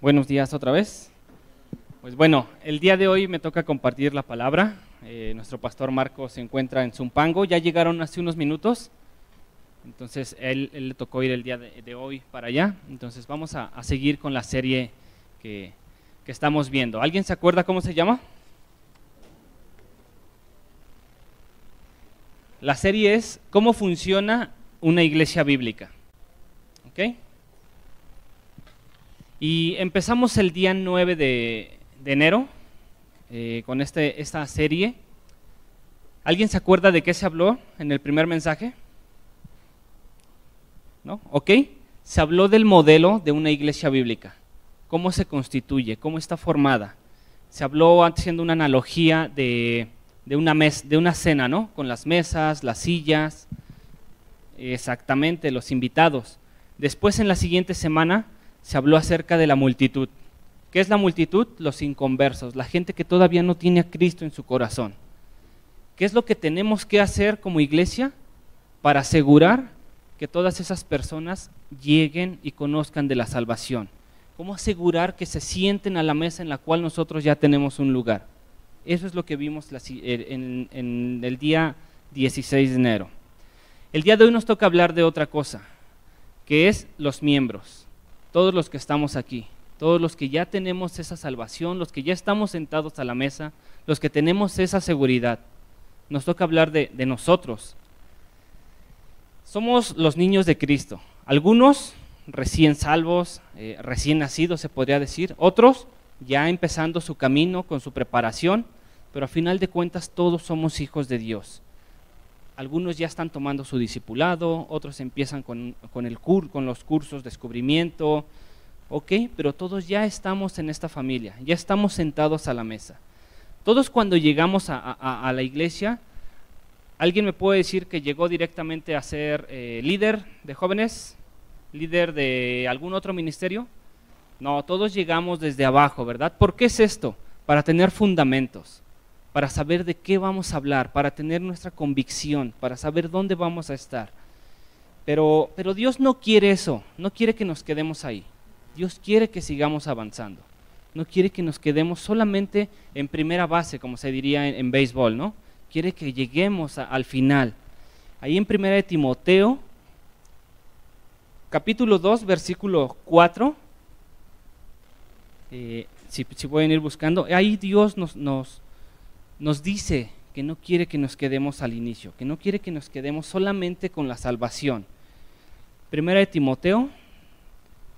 Buenos días otra vez. Pues bueno, el día de hoy me toca compartir la palabra. Eh, nuestro pastor Marco se encuentra en Zumpango, ya llegaron hace unos minutos, entonces él, él le tocó ir el día de, hoy para allá. Entonces vamos a, a seguir con la serie que, que estamos viendo. ¿Alguien se acuerda cómo se llama? La serie es ¿Cómo funciona una iglesia bíblica? ¿Ok? Y empezamos el día 9 de, de enero eh, con este, esta serie. ¿Alguien se acuerda de qué se habló en el primer mensaje? ¿No? ¿Ok? Se habló del modelo de una iglesia bíblica. ¿Cómo se constituye? ¿Cómo está formada? Se habló haciendo una analogía de, de una, mes, de una cena, ¿no? Con las mesas, las sillas, exactamente, los invitados. Después, en la siguiente semana, se habló acerca de la multitud. ¿Qué es la multitud? Los inconversos, la gente que todavía no tiene a Cristo en su corazón. ¿Qué es lo que tenemos que hacer como iglesia para asegurar que todas esas personas lleguen y conozcan de la salvación? ¿Cómo asegurar que se sienten a la mesa en la cual nosotros ya tenemos un lugar? Eso es lo que vimos en, en el día 16 de enero. El día de hoy nos toca hablar de otra cosa, que es los miembros todos los que estamos aquí, todos los que ya tenemos esa salvación, los que ya estamos sentados a la mesa, los que tenemos esa seguridad. Nos toca hablar de, nosotros. Somos los niños de Cristo. Algunos recién salvos, eh, recién nacidos se podría decir, otros ya empezando su camino con su preparación, pero a final de cuentas todos somos hijos de Dios. Algunos ya están tomando su discipulado, otros empiezan con, con, el cur, con los cursos de descubrimiento, ok, pero todos ya estamos en esta familia, ya estamos sentados a la mesa. Todos cuando llegamos a la iglesia, ¿alguien me puede decir que llegó directamente a ser eh, líder de jóvenes? ¿Líder de algún otro ministerio? No, todos llegamos desde abajo, ¿verdad? ¿Por qué es esto? Para tener fundamentos para saber de qué vamos a hablar, para tener nuestra convicción, para saber dónde vamos a estar. Pero, pero Dios no quiere eso, no quiere que nos quedemos ahí. Dios quiere que sigamos avanzando. No quiere que nos quedemos solamente en primera base, como se diría en, en béisbol, ¿no? Quiere que lleguemos al final. Ahí en primera de Timoteo, capítulo 2, versículo 4, eh, si, si, pueden ir buscando, ahí Dios nos, nos, nos dice que no quiere que nos quedemos al inicio, que no quiere que nos quedemos solamente con la salvación. Primera de Timoteo,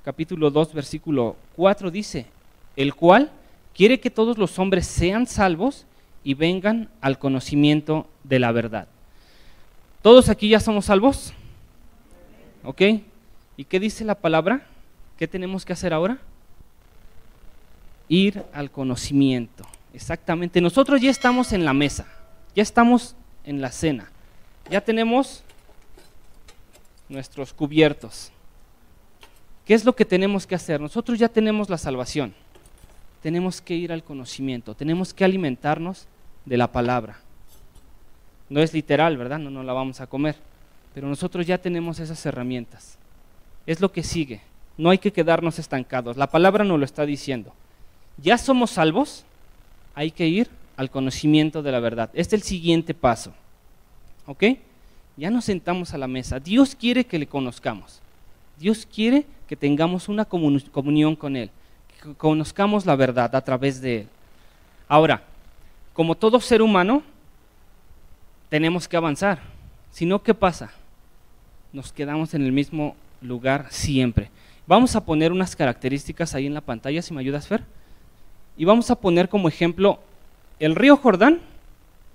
capítulo 2, versículo 4 dice, el cual quiere que todos los hombres sean salvos y vengan al conocimiento de la verdad. ¿Todos aquí ya somos salvos? ¿Ok? ¿Y qué dice la palabra? ¿Qué tenemos que hacer ahora? Ir al conocimiento. Exactamente. Nosotros ya estamos en la mesa, ya estamos en la cena, ya tenemos nuestros cubiertos. ¿Qué es lo que tenemos que hacer? Nosotros ya tenemos la salvación. Tenemos que ir al conocimiento, tenemos que alimentarnos de la palabra. No es literal, ¿verdad? No nos la vamos a comer. Pero nosotros ya tenemos esas herramientas. Es lo que sigue. No hay que quedarnos estancados. La palabra nos lo está diciendo. Ya somos salvos, hay que ir al conocimiento de la verdad. Este es el siguiente paso. ¿Ok? Ya nos sentamos a la mesa. Dios quiere que le conozcamos. Dios quiere que tengamos una comunión con Él, que conozcamos la verdad a través de Él. Ahora, como todo ser humano, tenemos que avanzar. Si no, ¿qué pasa? Nos quedamos en el mismo lugar siempre. Vamos a poner unas características ahí en la pantalla, si me ayudas, Fer. Y vamos a poner como ejemplo el río Jordán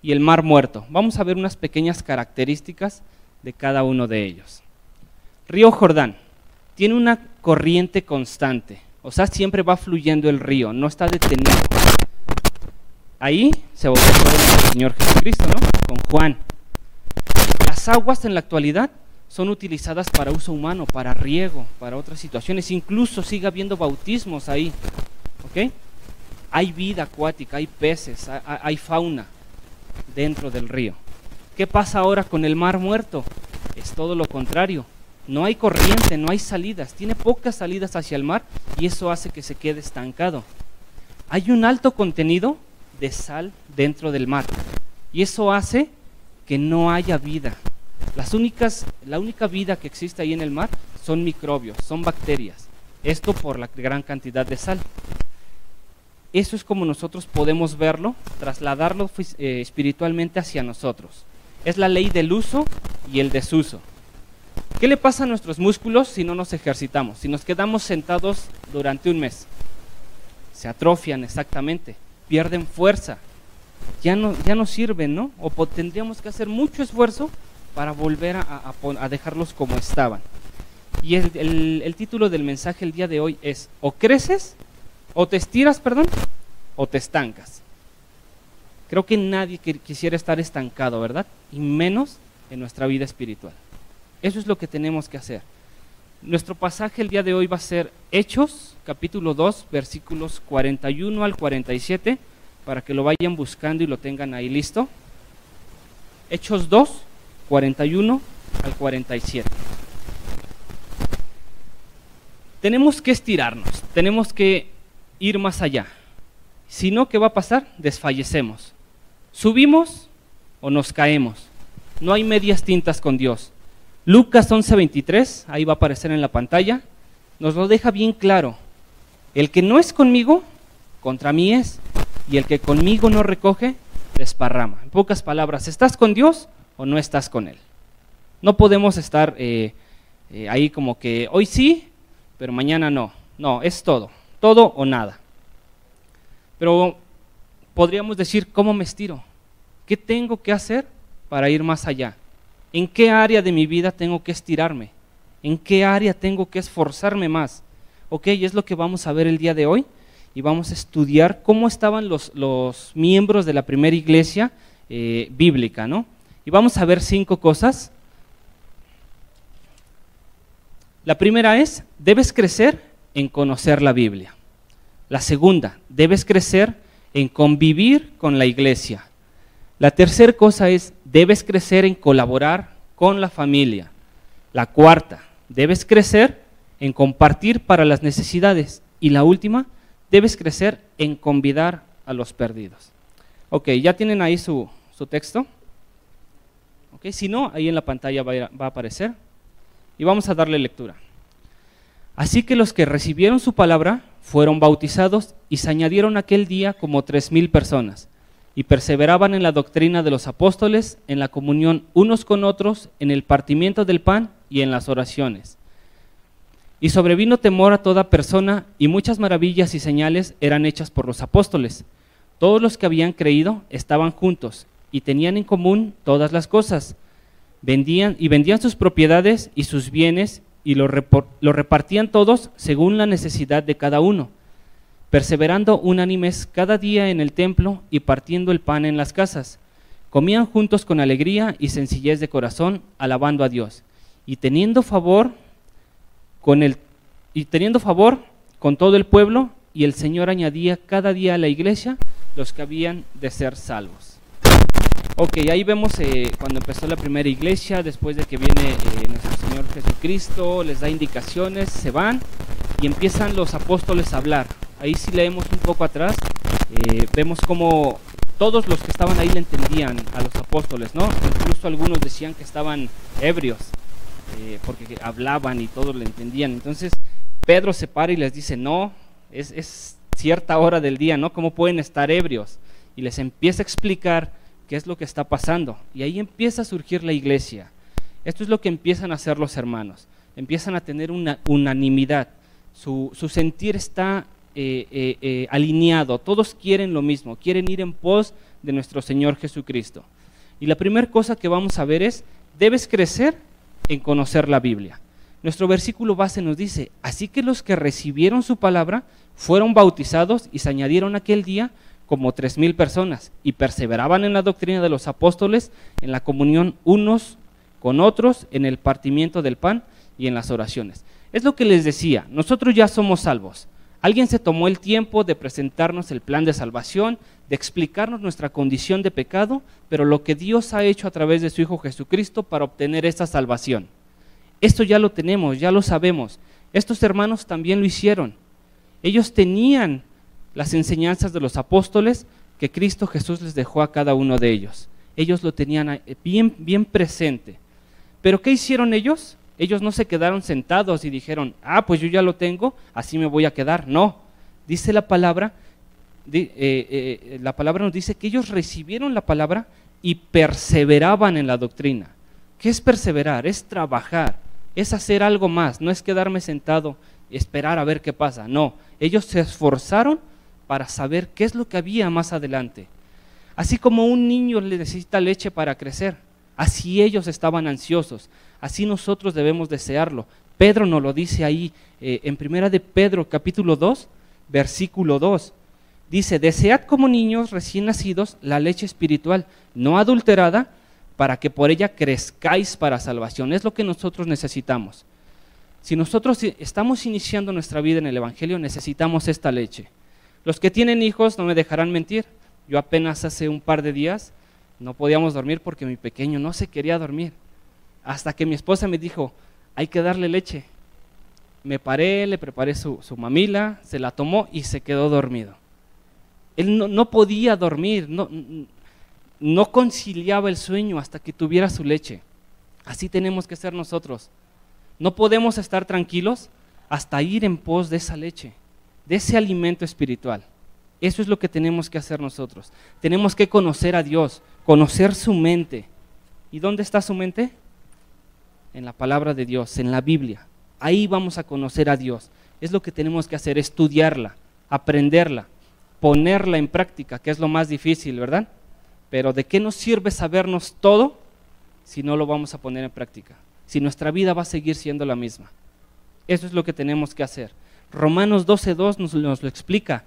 y el mar muerto. Vamos a ver unas pequeñas características de cada uno de ellos. Río Jordán tiene una corriente constante, o sea, siempre va fluyendo el río, no está detenido. Ahí se bautizó el Señor Jesucristo, ¿no? Con Juan. Las aguas en la actualidad son utilizadas para uso humano, para riego, para otras situaciones. Incluso sigue habiendo bautismos ahí. ¿Ok? Hay vida acuática, hay peces, hay fauna dentro del río. ¿Qué pasa ahora con el mar muerto? Es todo lo contrario. no hay corriente, no hay salidas, tiene pocas salidas hacia el mar y eso hace que se quede estancado. Hay un alto contenido de sal dentro del mar y eso hace que no haya vida. Las únicas, la única vida que existe ahí en el mar son microbios, son bacterias. Esto por la gran cantidad de sal. Eso es como nosotros podemos verlo, trasladarlo eh, espiritualmente hacia nosotros. Es la ley del uso y el desuso. ¿Qué le pasa a nuestros músculos si no nos ejercitamos? Si nos quedamos sentados durante un mes. Se atrofian exactamente, pierden fuerza, ya no, ya no sirven, ¿no? O tendríamos que hacer mucho esfuerzo para volver a, dejarlos como estaban. Y el, el, título del mensaje el día de hoy es, o creces, o te estiras, perdón, o te estancas. Creo que nadie quisiera estar estancado, ¿verdad? Y menos en nuestra vida espiritual. Eso es lo que tenemos que hacer. Nuestro pasaje el día de hoy va a ser Hechos, capítulo 2, versículos 41 al 47, para que lo vayan buscando y lo tengan ahí listo. Hechos 2, 41 al 47. Tenemos que estirarnos, tenemos que ir más allá. Si no, ¿qué va a pasar? Desfallecemos. Subimos o nos caemos. No hay medias tintas con Dios. Lucas 11:23, ahí va a aparecer en la pantalla, nos lo deja bien claro. El que no es conmigo, contra mí es, y el que conmigo no recoge, desparrama. En pocas palabras, ¿estás con Dios o no estás con Él? No podemos estar eh, eh, ahí como que hoy sí, pero mañana no. No, es todo, todo o nada. Pero podríamos decir, ¿cómo me estiro? ¿Qué tengo que hacer para ir más allá? ¿En qué área de mi vida tengo que estirarme? ¿En qué área tengo que esforzarme más? Ok, es lo que vamos a ver el día de hoy y vamos a estudiar cómo estaban los, los miembros de la primera iglesia eh, bíblica, ¿no? Y vamos a ver cinco cosas. La primera es, debes crecer en conocer la Biblia. La segunda, debes crecer en convivir con la iglesia. La tercera cosa es, debes crecer en colaborar con la familia. La cuarta, debes crecer en compartir para las necesidades. Y la última, debes crecer en convidar a los perdidos. Ok, ya tienen ahí su, texto. Ok, si no, ahí en la pantalla va va a aparecer. Y vamos a darle lectura. Así que los que recibieron su palabra fueron bautizados y se añadieron aquel día como tres mil personas y perseveraban en la doctrina de los apóstoles, en la comunión unos con otros, en el partimiento del pan y en las oraciones. Y sobrevino temor a toda persona, y muchas maravillas y señales eran hechas por los apóstoles. Todos los que habían creído estaban juntos y tenían en común todas las cosas. Vendían y vendían sus propiedades y sus bienes y lo, repartían todos según la necesidad de cada uno perseverando unánimes cada día en el templo y partiendo el pan en las casas. Comían juntos con alegría y sencillez de corazón, alabando a Dios, y teniendo favor con el y teniendo favor con todo el pueblo, y el Señor añadía cada día a la iglesia los que habían de ser salvos. Ok, ahí vemos eh, cuando empezó la primera iglesia, después de que viene eh, nuestro Señor Jesucristo, les da indicaciones, se van y empiezan los apóstoles a hablar ahí si leemos un poco atrás, eh, vemos como todos los que estaban ahí le entendían a los apóstoles, ¿no? Incluso algunos decían que estaban ebrios, porque hablaban y todos le entendían. Entonces Pedro se para y les dice, no, es, es cierta hora del día, ¿no? ¿Cómo pueden estar ebrios? Y les empieza a explicar qué es lo que está pasando. Y ahí empieza a surgir la iglesia. Esto es lo que empiezan a hacer los hermanos. Empiezan a tener una unanimidad. Su, sentir está eh, eh, eh, alineado, todos quieren lo mismo, quieren ir en pos de nuestro Señor Jesucristo. Y la primera cosa que vamos a ver es, debes crecer en conocer la Biblia. Nuestro versículo base nos dice, así que los que recibieron su palabra fueron bautizados y se añadieron aquel día como tres mil personas y perseveraban en la doctrina de los apóstoles, en la comunión unos con otros, en el partimiento del pan y en las oraciones. Es lo que les decía, nosotros ya somos salvos. Alguien se tomó el tiempo de presentarnos el plan de salvación, de explicarnos nuestra condición de pecado, pero lo que Dios ha hecho a través de su Hijo Jesucristo para obtener esta salvación. Esto ya lo tenemos, ya lo sabemos. Estos hermanos también lo hicieron. Ellos tenían las enseñanzas de los apóstoles que Cristo Jesús les dejó a cada uno de ellos. Ellos lo tenían bien, bien presente. Pero ¿qué hicieron ellos? Ellos no se quedaron sentados y dijeron, ah, pues yo ya lo tengo, así me voy a quedar. No, dice la palabra, eh, eh, la palabra nos dice que ellos recibieron la palabra y perseveraban en la doctrina. ¿Qué es perseverar? Es trabajar, es hacer algo más, no es quedarme sentado y esperar a ver qué pasa. No, ellos se esforzaron para saber qué es lo que había más adelante. Así como un niño le necesita leche para crecer, así ellos estaban ansiosos, así nosotros debemos desearlo. Pedro nos lo dice ahí eh, en primera de Pedro capítulo 2, versículo 2. Dice, desead como niños recién nacidos la leche espiritual, no adulterada, para que por ella crezcáis para salvación. Es lo que nosotros necesitamos. Si nosotros estamos iniciando nuestra vida en el Evangelio, necesitamos esta leche. Los que tienen hijos no me dejarán mentir. Yo apenas hace un par de días no podíamos dormir porque mi pequeño no se quería dormir. Hasta que mi esposa me dijo, hay que darle leche. Me paré, le preparé su, mamila, se la tomó y se quedó dormido. Él no, no podía dormir, no, no conciliaba el sueño hasta que tuviera su leche. Así tenemos que ser nosotros. No podemos estar tranquilos hasta ir en pos de esa leche, de ese alimento espiritual. Eso es lo que tenemos que hacer nosotros. Tenemos que conocer a Dios, conocer su mente. ¿Y dónde está su mente? En la palabra de Dios, en la Biblia. Ahí vamos a conocer a Dios. Es lo que tenemos que hacer, estudiarla, aprenderla, ponerla en práctica, que es lo más difícil, ¿verdad? Pero ¿de qué nos sirve sabernos todo si no lo vamos a poner en práctica? Si nuestra vida va a seguir siendo la misma. Eso es lo que tenemos que hacer. Romanos 12.2 nos, nos lo explica.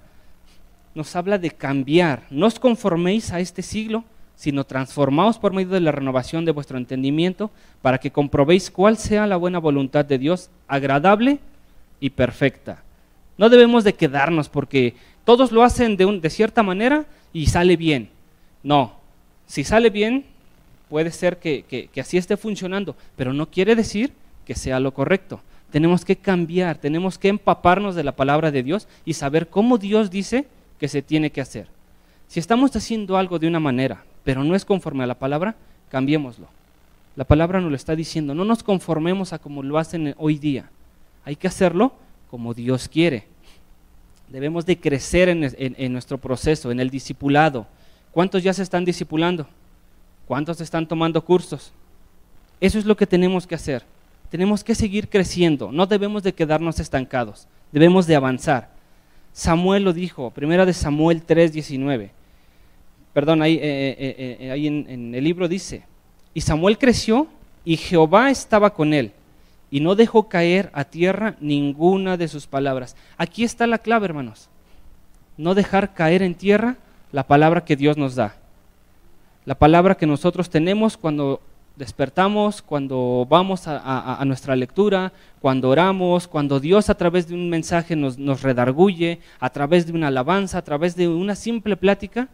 Nos habla de cambiar. No os conforméis a este siglo, sino transformaos por medio de la renovación de vuestro entendimiento para que comprobéis cuál sea la buena voluntad de Dios, agradable y perfecta. No debemos de quedarnos porque todos lo hacen de, de cierta manera y sale bien. No, si sale bien, puede ser que, así esté funcionando, pero no quiere decir que sea lo correcto. Tenemos que cambiar, tenemos que empaparnos de la palabra de Dios y saber cómo Dios dice que se tiene que hacer. Si estamos haciendo algo de una manera, pero no es conforme a la palabra, cambiémoslo. La palabra nos lo está diciendo, no nos conformemos a como lo hacen hoy día. Hay que hacerlo como Dios quiere. Debemos de crecer en nuestro proceso, en el discipulado, ¿Cuántos ya se están discipulando? ¿Cuántos están tomando cursos? Eso es lo que tenemos que hacer. Tenemos que seguir creciendo, no debemos de quedarnos estancados, debemos de avanzar. Samuel lo dijo, primera de Samuel 3:19. Perdón, ahí, eh, eh, eh, en el libro dice, y Samuel creció y Jehová estaba con él y no dejó caer a tierra ninguna de sus palabras. Aquí está la clave, hermanos. No dejar caer en tierra la palabra que Dios nos da. La palabra que nosotros tenemos cuando despertamos, cuando vamos a, nuestra lectura, cuando oramos, cuando Dios a través de un mensaje nos, nos redarguye, a través de una alabanza, a través de una simple plática,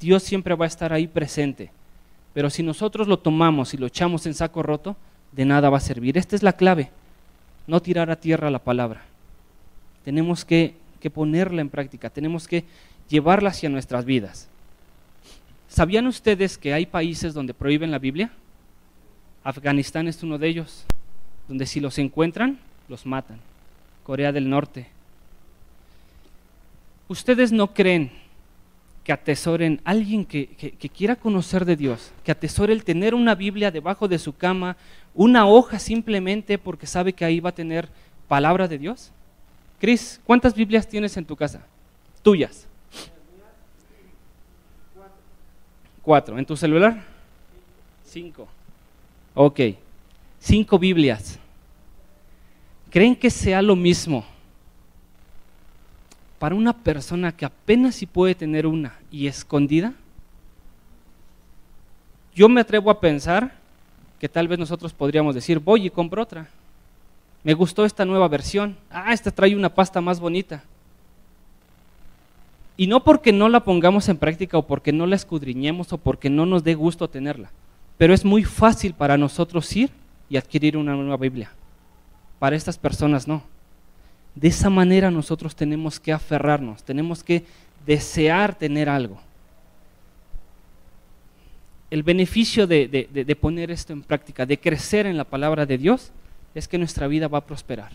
Dios siempre va a estar ahí presente. Pero si nosotros lo tomamos y lo echamos en saco roto, de nada va a servir. Esta es la clave, no tirar a tierra la palabra. Tenemos que, que ponerla en práctica, tenemos que llevarla hacia nuestras vidas. ¿Sabían ustedes que hay países donde prohíben la Biblia? Afganistán es uno de ellos, donde si los encuentran, los matan. Corea del Norte. ¿Ustedes no creen que atesoren alguien que, que, quiera conocer de Dios, que atesore el tener una Biblia debajo de su cama, una hoja simplemente porque sabe que ahí va a tener palabra de Dios? Cris, ¿cuántas Biblias tienes en tu casa? Tuyas. Cuatro. ¿En tu celular? Cinco. Ok. Cinco Biblias. ¿Creen que sea lo mismo para una persona que apenas si puede tener una y escondida? Yo me atrevo a pensar que tal vez nosotros podríamos decir, voy y compro otra. Me gustó esta nueva versión. Ah, esta trae una pasta más bonita. Y no porque no la pongamos en práctica o porque no la escudriñemos o porque no nos dé gusto tenerla, pero es muy fácil para nosotros ir y adquirir una nueva Biblia. Para estas personas no. De esa manera nosotros tenemos que aferrarnos, tenemos que desear tener algo. El beneficio de, poner esto en práctica, de crecer en la palabra de Dios, es que nuestra vida va a prosperar.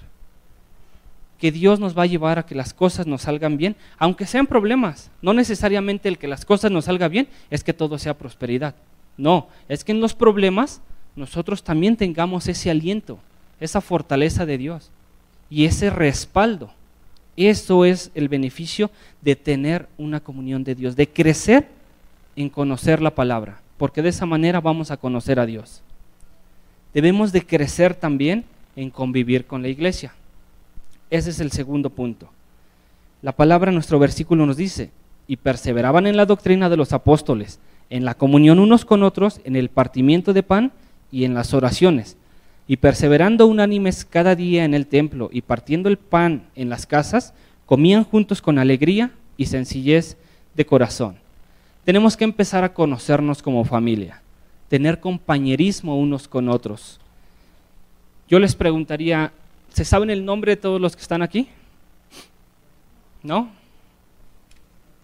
Que Dios nos va a llevar a que las cosas nos salgan bien, aunque sean problemas. No necesariamente el que las cosas nos salgan bien es que todo sea prosperidad. No, es que en los problemas nosotros también tengamos ese aliento, esa fortaleza de Dios y ese respaldo. Eso es el beneficio de tener una comunión de Dios, de crecer en conocer la palabra, porque de esa manera vamos a conocer a Dios. Debemos de crecer también en convivir con la iglesia. Ese es el segundo punto. La palabra nuestro versículo nos dice, y perseveraban en la doctrina de los apóstoles, en la comunión unos con otros, en el partimiento de pan y en las oraciones y perseverando unánimes cada día en el templo y partiendo el pan en las casas, comían juntos con alegría y sencillez de corazón. Tenemos que empezar a conocernos como familia, tener compañerismo unos con otros. Yo les preguntaría, ¿se saben el nombre de todos los que están aquí? ¿No?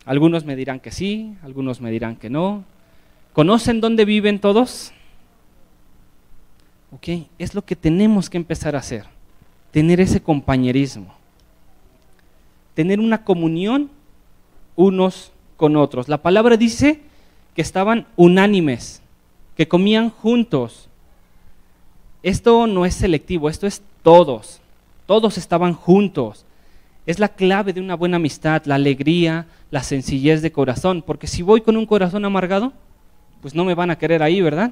Algunos me dirán que sí, algunos me dirán que no. ¿Conocen dónde viven todos? ¿Ok? Es lo que tenemos que empezar a hacer, tener ese compañerismo, tener una comunión unos con otros. La palabra dice que estaban unánimes, que comían juntos. Esto no es selectivo, esto es todos. Todos estaban juntos. Es la clave de una buena amistad, la alegría, la sencillez de corazón. Porque si voy con un corazón amargado, pues no me van a querer ahí, ¿verdad?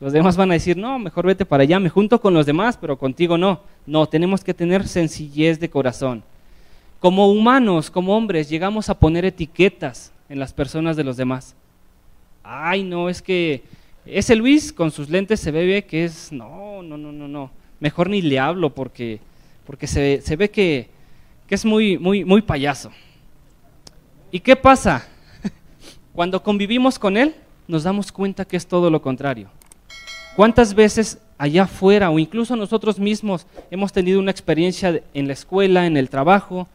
Los demás van a decir, no, mejor vete para allá, me junto con los demás, pero contigo no. No, tenemos que tener sencillez de corazón. Como humanos, como hombres, llegamos a poner etiquetas en las personas de los demás. Ay, no, es que ese Luis con sus lentes se ve que es, no, no, no, no, no. Mejor ni le hablo porque, porque se, se ve que, que es muy, muy, muy payaso. ¿Y qué pasa? Cuando convivimos con él, nos damos cuenta que es todo lo contrario. ¿Cuántas veces allá afuera o incluso nosotros mismos hemos tenido una experiencia en la escuela, en el trabajo,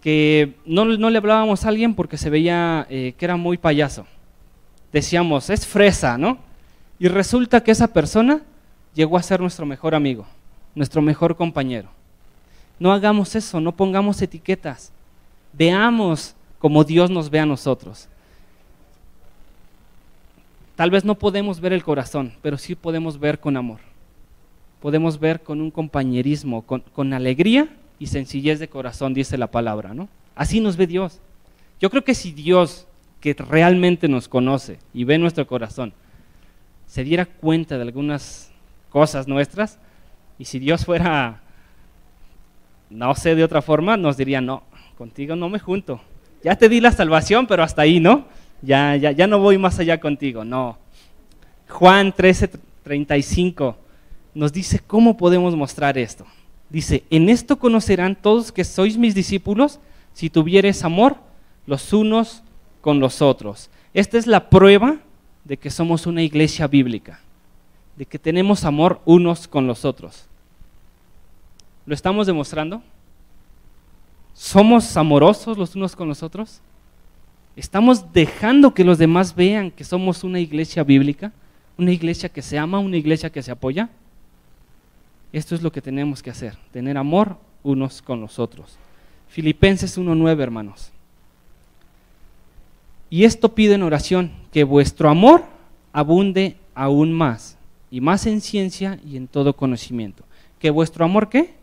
que no, le hablábamos a alguien porque se veía eh, que era muy payaso? Decíamos, es fresa, ¿no? Y resulta que esa persona llegó a ser nuestro mejor amigo, nuestro mejor compañero. No hagamos eso, no pongamos etiquetas. Veamos como Dios nos ve a nosotros. Tal vez no podemos ver el corazón, pero sí podemos ver con amor. Podemos ver con un compañerismo, con, alegría y sencillez de corazón, dice la palabra, ¿no? Así nos ve Dios. Yo creo que si Dios, que realmente nos conoce y ve nuestro corazón, se diera cuenta de algunas cosas nuestras, y si Dios fuera, no sé, de otra forma, nos diría, no, contigo no me junto. Ya te di la salvación, pero hasta ahí, ¿no? Ya, ya, ya no voy más allá contigo, no. Juan 13, 35 nos dice cómo podemos mostrar esto. Dice, en esto conocerán todos que sois mis discípulos si tuvieres amor los unos con los otros. Esta es la prueba de que somos una iglesia bíblica, de que tenemos amor unos con los otros. ¿Lo estamos demostrando? ¿Somos amorosos los unos con los otros? ¿Estamos dejando que los demás vean que somos una iglesia bíblica? ¿Una iglesia que se ama? ¿Una iglesia que se apoya? Esto es lo que tenemos que hacer, tener amor unos con los otros. Filipenses 1.9, hermanos. Y esto pide en oración, que vuestro amor abunde aún más, y más en ciencia y en todo conocimiento. ¿Que vuestro amor qué?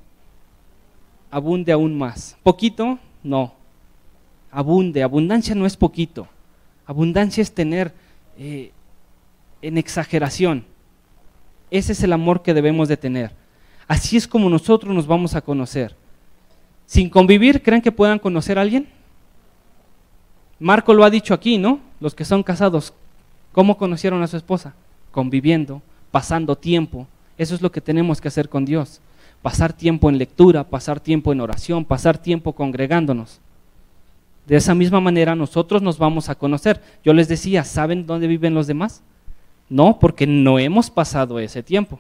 Abunde aún más. ¿Poquito? No, abunde. Abundancia no es poquito. Abundancia es tener eh, en exageración. Ese es el amor que debemos de tener. Así es como nosotros nos vamos a conocer. Sin convivir, ¿creen que puedan conocer a alguien? Marco lo ha dicho aquí, ¿no? Los que son casados, ¿cómo conocieron a su esposa? Conviviendo, pasando tiempo. Eso es lo que tenemos que hacer con Dios. Pasar tiempo en lectura, pasar tiempo en oración, pasar tiempo congregándonos. De esa misma manera nosotros nos vamos a conocer. Yo les decía, ¿saben dónde viven los demás? No, porque no hemos pasado ese tiempo.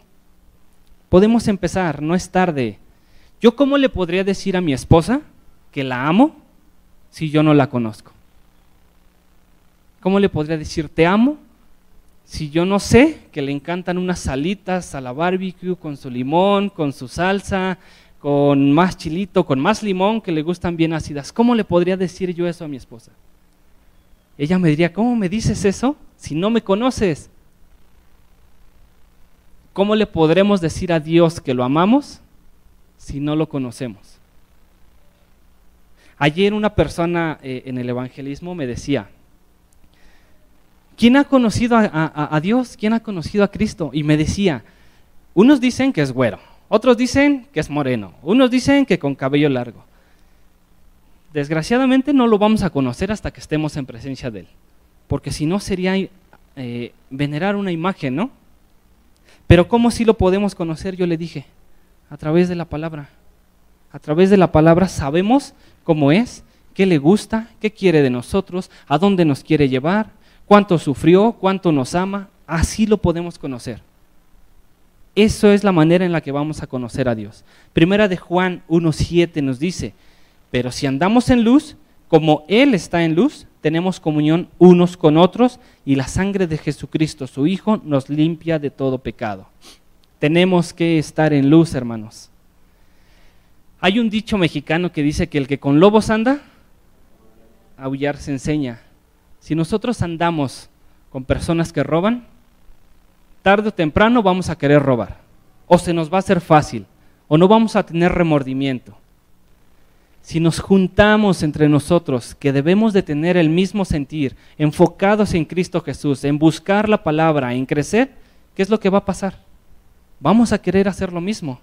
Podemos empezar, no es tarde. ¿Yo cómo le podría decir a mi esposa que la amo si yo no la conozco? ¿Cómo le podría decir te amo si yo no sé que le encantan unas salitas a la barbecue con su limón, con su salsa, con más chilito, con más limón, que le gustan bien ácidas? ¿Cómo le podría decir yo eso a mi esposa? Ella me diría, ¿cómo me dices eso si no me conoces? ¿Cómo le podremos decir a Dios que lo amamos si no lo conocemos? Ayer una persona eh, en el evangelismo me decía, ¿quién ha conocido a, Dios? ¿Quién ha conocido a Cristo? Y me decía, unos dicen que es güero, otros dicen que es moreno, unos dicen que con cabello largo. Desgraciadamente no lo vamos a conocer hasta que estemos en presencia de Él, porque si no sería eh, venerar una imagen, ¿no? Pero ¿cómo si lo podemos conocer? Yo le dije, a través de la palabra. A través de la palabra sabemos cómo es, qué le gusta, qué quiere de nosotros, a dónde nos quiere llevar, cuánto sufrió, cuánto nos ama. Así lo podemos conocer. Eso es la manera en la que vamos a conocer a Dios. Primera de Juan 1.7 nos dice, pero si andamos en luz, como Él está en luz, tenemos comunión unos con otros y la sangre de Jesucristo, su Hijo, nos limpia de todo pecado. Tenemos que estar en luz, hermanos. Hay un dicho mexicano que dice que el que con lobos anda, aullar se enseña. Si nosotros andamos con personas que roban, tarde o temprano vamos a querer robar. O se nos va a hacer fácil, o no vamos a tener remordimiento si nos juntamos entre nosotros, que debemos de tener el mismo sentir, enfocados en Cristo Jesús, en buscar la palabra, en crecer, ¿qué es lo que va a pasar? Vamos a querer hacer lo mismo.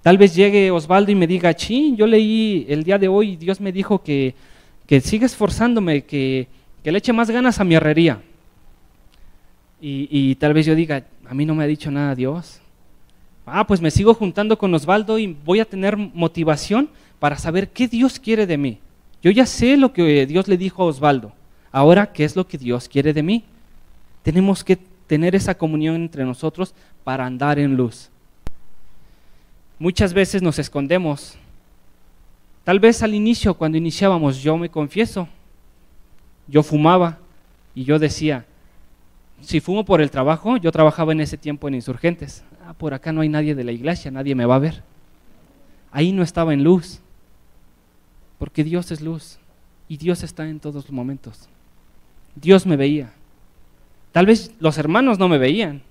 Tal vez llegue Osvaldo y me diga, sí, yo leí el día de hoy, Dios me dijo que, que sigue esforzándome, que, que, le eche más ganas a mi herrería. Y, tal vez yo diga, a mí no me ha dicho nada Dios. Ah, pues me sigo juntando con Osvaldo y voy a tener motivación para saber qué Dios quiere de mí. Yo ya sé lo que Dios le dijo a Osvaldo. Ahora, ¿qué es lo que Dios quiere de mí? Tenemos que tener esa comunión entre nosotros para andar en luz. Muchas veces nos escondemos. Tal vez al inicio, cuando iniciábamos, yo me confieso, yo fumaba y yo decía, si fumo por el trabajo, yo trabajaba en ese tiempo en insurgentes. Ah, por acá no hay nadie de la iglesia, nadie me va a ver. Ahí no estaba en luz. Porque Dios es luz y Dios está en todos los momentos. Dios me veía. Tal vez los hermanos no me veían,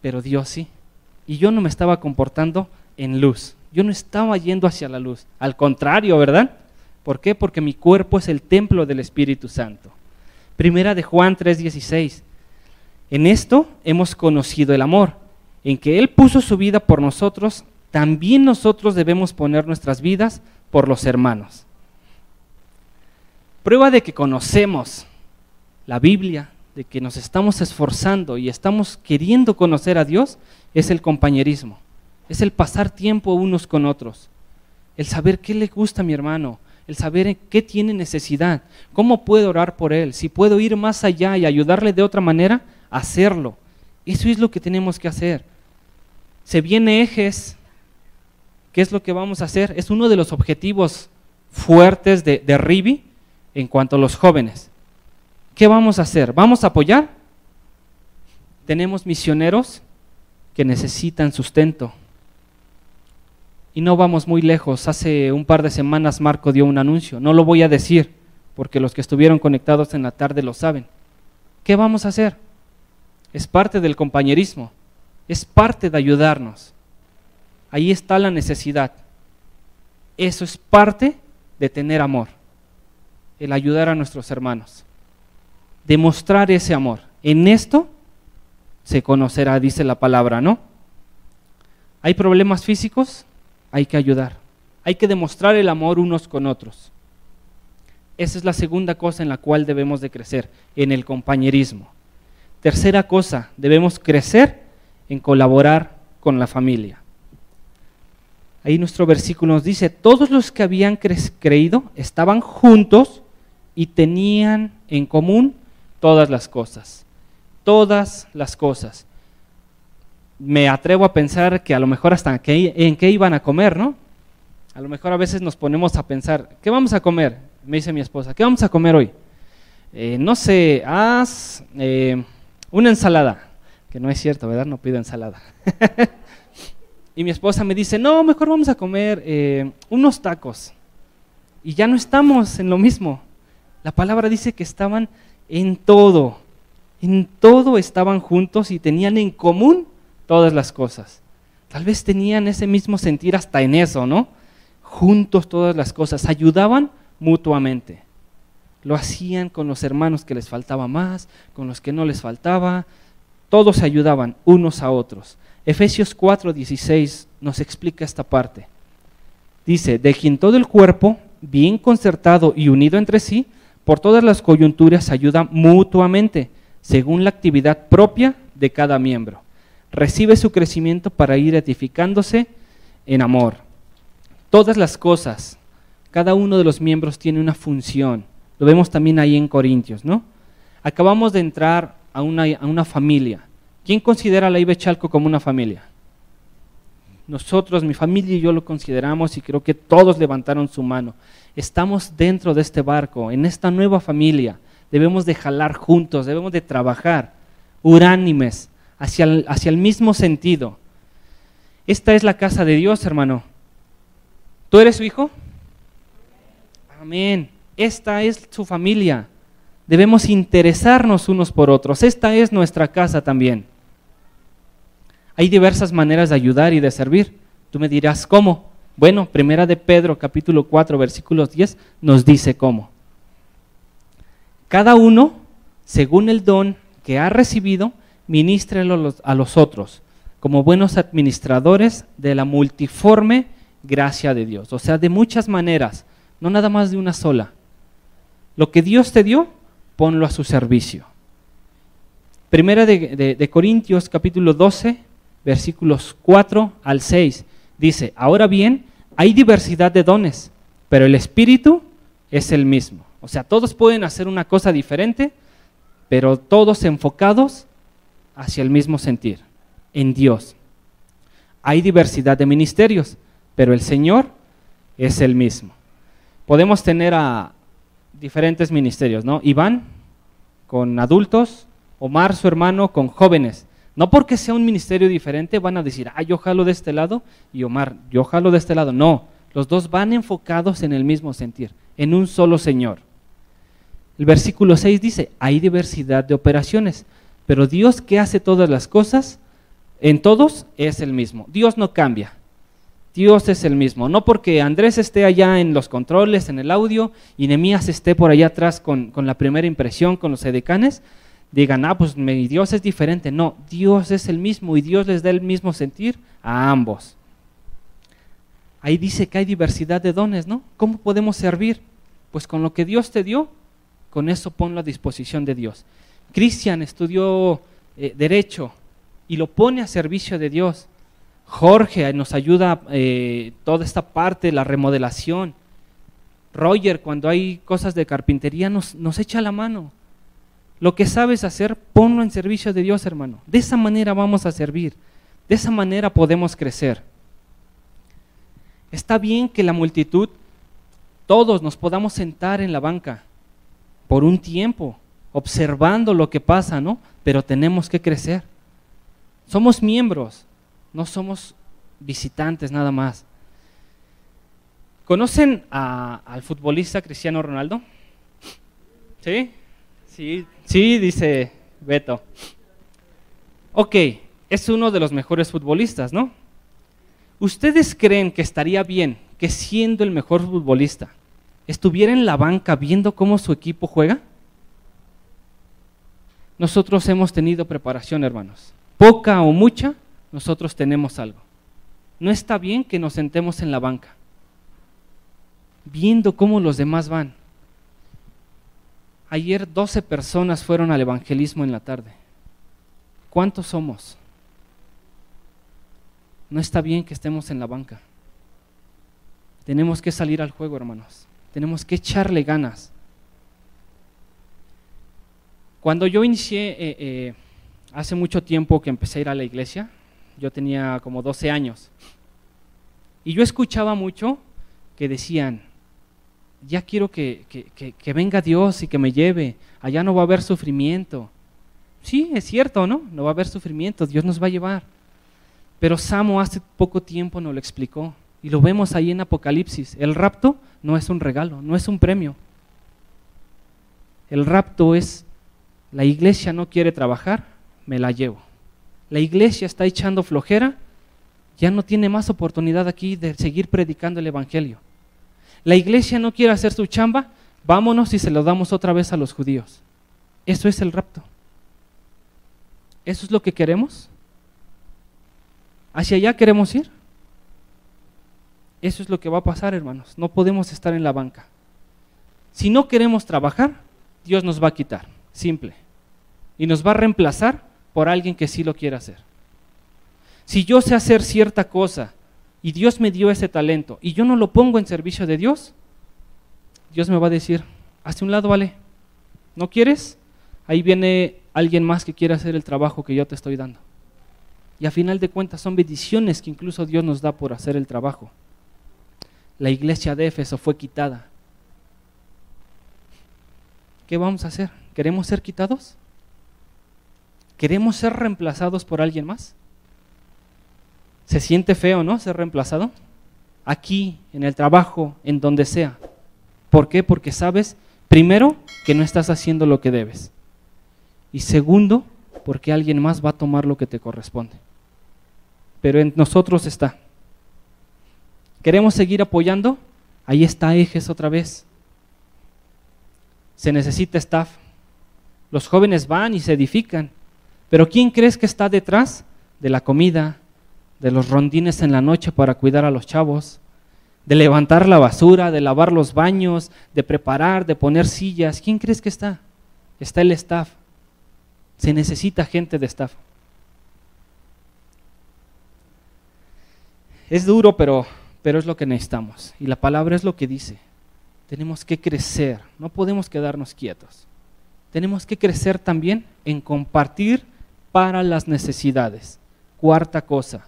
pero Dios sí. Y yo no me estaba comportando en luz. Yo no estaba yendo hacia la luz. Al contrario, ¿verdad? ¿Por qué? Porque mi cuerpo es el templo del Espíritu Santo. Primera de Juan 3:16. En esto hemos conocido el amor, en que Él puso su vida por nosotros, también nosotros debemos poner nuestras vidas por los hermanos. Prueba de que conocemos la Biblia, de que nos estamos esforzando y estamos queriendo conocer a Dios, es el compañerismo, es el pasar tiempo unos con otros, el saber qué le gusta a mi hermano, el saber en qué tiene necesidad, cómo puedo orar por él, si puedo ir más allá y ayudarle de otra manera, hacerlo. Eso es lo que tenemos que hacer. Se viene ejes, ¿qué es lo que vamos a hacer? Es uno de los objetivos fuertes de, de Ribi, en cuanto a los jóvenes. ¿Qué vamos a hacer? ¿Vamos a apoyar? Tenemos misioneros que necesitan sustento. Y no vamos muy lejos. Hace un par de semanas Marco dio un anuncio. No lo voy a decir porque los que estuvieron conectados en la tarde lo saben. ¿Qué vamos a hacer? Es parte del compañerismo. Es parte de ayudarnos. Ahí está la necesidad. Eso es parte de tener amor el ayudar a nuestros hermanos. Demostrar ese amor. En esto se conocerá, dice la palabra, ¿no? Hay problemas físicos, hay que ayudar. Hay que demostrar el amor unos con otros. Esa es la segunda cosa en la cual debemos de crecer, en el compañerismo. Tercera cosa, debemos crecer en colaborar con la familia. Ahí nuestro versículo nos dice, todos los que habían creído estaban juntos y tenían en común todas las cosas. Todas las cosas. me atrevo a pensar que a lo mejor hasta en qué iban a comer, ¿no? A lo mejor a veces nos ponemos a pensar, ¿qué vamos a comer? Me dice mi esposa, ¿qué vamos a comer hoy? Eh, no sé, haz eh, una ensalada, que no es cierto, ¿verdad? No pido ensalada. y mi esposa me dice, no, mejor vamos a comer eh, unos tacos. Y ya no estamos en lo mismo. La palabra dice que estaban en todo, en todo estaban juntos y tenían en común todas las cosas. Tal vez tenían ese mismo sentir hasta en eso, ¿no? Juntos todas las cosas, ayudaban mutuamente. Lo hacían con los hermanos que les faltaba más, con los que no les faltaba. Todos ayudaban unos a otros. Efesios 4:16 nos explica esta parte. Dice, de quien todo el cuerpo, bien concertado y unido entre sí, por todas las coyunturas ayuda mutuamente, según la actividad propia de cada miembro. Recibe su crecimiento para ir edificándose en amor. Todas las cosas, cada uno de los miembros tiene una función. Lo vemos también ahí en Corintios, ¿no? Acabamos de entrar a una, a una familia. ¿Quién considera a la IBE Chalco como una familia? Nosotros, mi familia y yo lo consideramos y creo que todos levantaron su mano. Estamos dentro de este barco, en esta nueva familia. Debemos de jalar juntos, debemos de trabajar uránimes hacia el, hacia el mismo sentido. Esta es la casa de Dios, hermano. ¿Tú eres su hijo? Amén. Esta es su familia. Debemos interesarnos unos por otros. Esta es nuestra casa también. Hay diversas maneras de ayudar y de servir. Tú me dirás, ¿cómo? Bueno, primera de Pedro, capítulo 4, versículos 10, nos dice cómo. Cada uno, según el don que ha recibido, ministrelo a los otros, como buenos administradores de la multiforme gracia de Dios. O sea, de muchas maneras, no nada más de una sola. Lo que Dios te dio, ponlo a su servicio. Primera de, Corintios, capítulo 12, versículos 4 al 6. Dice, ahora bien, hay diversidad de dones, pero el Espíritu es el mismo. O sea, todos pueden hacer una cosa diferente, pero todos enfocados hacia el mismo sentir, en Dios. Hay diversidad de ministerios, pero el Señor es el mismo. Podemos tener a diferentes ministerios, ¿no? Iván con adultos, Omar, su hermano, con jóvenes. No porque sea un ministerio diferente van a decir, ah, yo jalo de este lado y Omar, yo jalo de este lado. No, los dos van enfocados en el mismo sentir, en un solo Señor. El versículo 6 dice, hay diversidad de operaciones, pero Dios que hace todas las cosas, en todos es el mismo. Dios no cambia. Dios es el mismo. No porque Andrés esté allá en los controles, en el audio, y Nemías esté por allá atrás con, con la primera impresión, con los edecanes, digan, ah, pues mi Dios es diferente. No, Dios es el mismo y Dios les da el mismo sentir a ambos. Ahí dice que hay diversidad de dones, ¿no? ¿Cómo podemos servir? Pues con lo que Dios te dio, con eso ponlo a disposición de Dios. Cristian estudió eh, Derecho y lo pone a servicio de Dios. Jorge nos ayuda eh, toda esta parte, la remodelación. Roger, cuando hay cosas de carpintería, nos, nos echa la mano. Lo que sabes hacer, ponlo en servicio de Dios, hermano. De esa manera vamos a servir. De esa manera podemos crecer. Está bien que la multitud, todos nos podamos sentar en la banca por un tiempo, observando lo que pasa, ¿no? Pero tenemos que crecer. Somos miembros, no somos visitantes nada más. ¿Conocen al futbolista Cristiano Ronaldo? ¿Sí? Sí, sí, dice Beto. Ok, es uno de los mejores futbolistas, ¿no? ¿Ustedes creen que estaría bien que siendo el mejor futbolista estuviera en la banca viendo cómo su equipo juega? Nosotros hemos tenido preparación, hermanos. Poca o mucha, nosotros tenemos algo. No está bien que nos sentemos en la banca viendo cómo los demás van. Ayer 12 personas fueron al evangelismo en la tarde. ¿Cuántos somos? No está bien que estemos en la banca. Tenemos que salir al juego, hermanos. Tenemos que echarle ganas. Cuando yo inicié, eh, eh, hace mucho tiempo que empecé a ir a la iglesia, yo tenía como 12 años. Y yo escuchaba mucho que decían, ya quiero que, que, venga Dios y que me lleve, allá no va a haber sufrimiento. Sí, es cierto, ¿no? No va a haber sufrimiento, Dios nos va a llevar. Pero Samo hace poco tiempo nos lo explicó y lo vemos ahí en Apocalipsis. El rapto no es un regalo, no es un premio. El rapto es, la iglesia no quiere trabajar, me la llevo. La iglesia está echando flojera, ya no tiene más oportunidad aquí de seguir predicando el Evangelio. La iglesia no quiere hacer su chamba, vámonos y se lo damos otra vez a los judíos. Eso es el rapto. ¿Eso es lo que queremos? ¿Hacia allá queremos ir? Eso es lo que va a pasar, hermanos. No podemos estar en la banca. Si no queremos trabajar, Dios nos va a quitar. Simple. Y nos va a reemplazar por alguien que sí lo quiera hacer. Si yo sé hacer cierta cosa y Dios me dio ese talento y yo no lo pongo en servicio de Dios, Dios me va a decir, hace un lado, vale. ¿No quieres? Ahí viene alguien más que quiere hacer el trabajo que yo te estoy dando. Y a final de cuentas son bendiciones que incluso Dios nos da por hacer el trabajo. La iglesia de Éfeso fue quitada. ¿Qué vamos a hacer? ¿Queremos ser quitados? ¿Queremos ser reemplazados por alguien más? ¿Se siente feo, no? Ser reemplazado. Aquí, en el trabajo, en donde sea. ¿Por qué? Porque sabes, primero, que no estás haciendo lo que debes. Y segundo, porque alguien más va a tomar lo que te corresponde. Pero en nosotros está. ¿Queremos seguir apoyando? Ahí está Ejes otra vez. Se necesita staff. Los jóvenes van y se edifican. Pero ¿quién crees que está detrás de la comida, de los rondines en la noche para cuidar a los chavos, de levantar la basura, de lavar los baños, de preparar, de poner sillas? ¿Quién crees que está? Está el staff. Se necesita gente de staff. Es duro, pero, pero es lo que necesitamos. Y la palabra es lo que dice. Tenemos que crecer, no podemos quedarnos quietos. Tenemos que crecer también en compartir para las necesidades. Cuarta cosa,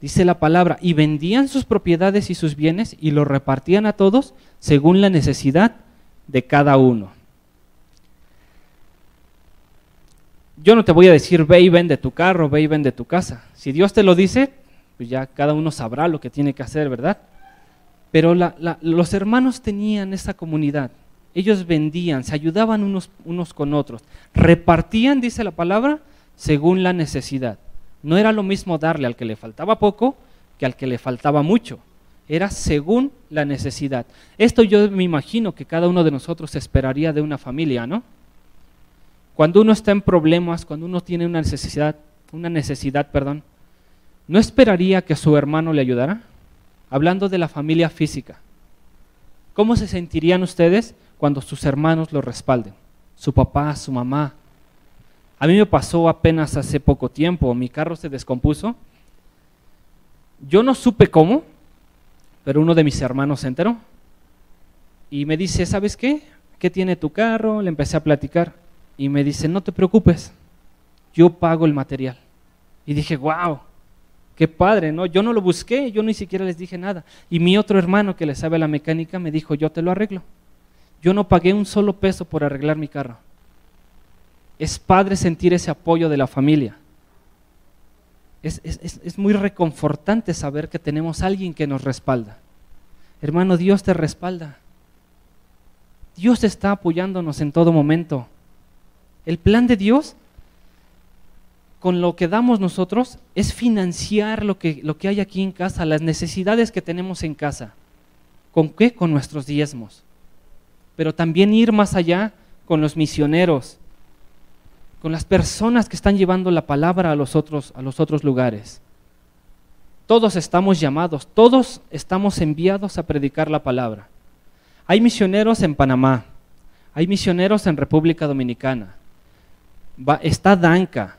dice la palabra, y vendían sus propiedades y sus bienes y los repartían a todos según la necesidad de cada uno. Yo no te voy a decir, ve y vende tu carro, ve y vende tu casa. Si Dios te lo dice, pues ya cada uno sabrá lo que tiene que hacer, ¿verdad? Pero los hermanos tenían esa comunidad. Ellos vendían, se ayudaban unos, unos con otros. Repartían, dice la palabra, según la necesidad. No era lo mismo darle al que le faltaba poco que al que le faltaba mucho. Era según la necesidad. Esto yo me imagino que cada uno de nosotros esperaría de una familia, ¿no? Cuando uno está en problemas, cuando uno tiene una necesidad, una necesidad, perdón, ¿no esperaría que su hermano le ayudara? Hablando de la familia física. ¿Cómo se sentirían ustedes cuando sus hermanos lo respalden? Su papá, su mamá, a mí me pasó apenas hace poco tiempo, mi carro se descompuso. Yo no supe cómo, pero uno de mis hermanos se enteró. Y me dice, ¿sabes qué? ¿Qué tiene tu carro? Le empecé a platicar. Y me dice, no te preocupes, yo pago el material. Y dije, wow, qué padre, ¿no? Yo no lo busqué, yo ni siquiera les dije nada. Y mi otro hermano que le sabe la mecánica me dijo, yo te lo arreglo. Yo no pagué un solo peso por arreglar mi carro. Es padre sentir ese apoyo de la familia. Es, muy reconfortante saber que tenemos alguien que nos respalda. Hermano, Dios te respalda. Dios está apoyándonos en todo momento. El plan de Dios con lo que damos nosotros es financiar lo que, lo que hay aquí en casa, las necesidades que tenemos en casa. ¿Con qué? Con nuestros diezmos. Pero también ir más allá con los misioneros, con las personas que están llevando la palabra a los otros, a los otros lugares. Todos estamos llamados, todos estamos enviados a predicar la palabra. Hay misioneros en Panamá, hay misioneros en República Dominicana, está Danca.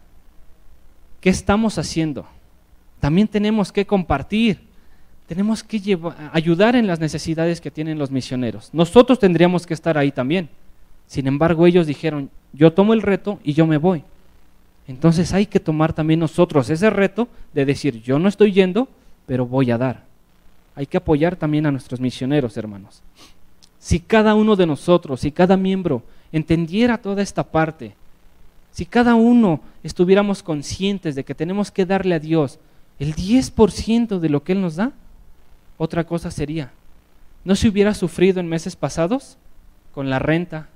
¿Qué estamos haciendo? También tenemos que compartir, tenemos que ayudar en las necesidades que tienen los misioneros. Nosotros tendríamos que estar ahí también. Sin embargo, ellos dijeron, yo tomo el reto y yo me voy. Entonces hay que tomar también nosotros ese reto de decir, yo no estoy yendo, pero voy a dar. Hay que apoyar también a nuestros misioneros, hermanos. Si cada uno de nosotros, si cada miembro entendiera toda esta parte, si cada uno estuviéramos conscientes de que tenemos que darle a Dios el 10% de lo que Él nos da, otra cosa sería. ¿No se hubiera sufrido en meses pasados con la renta?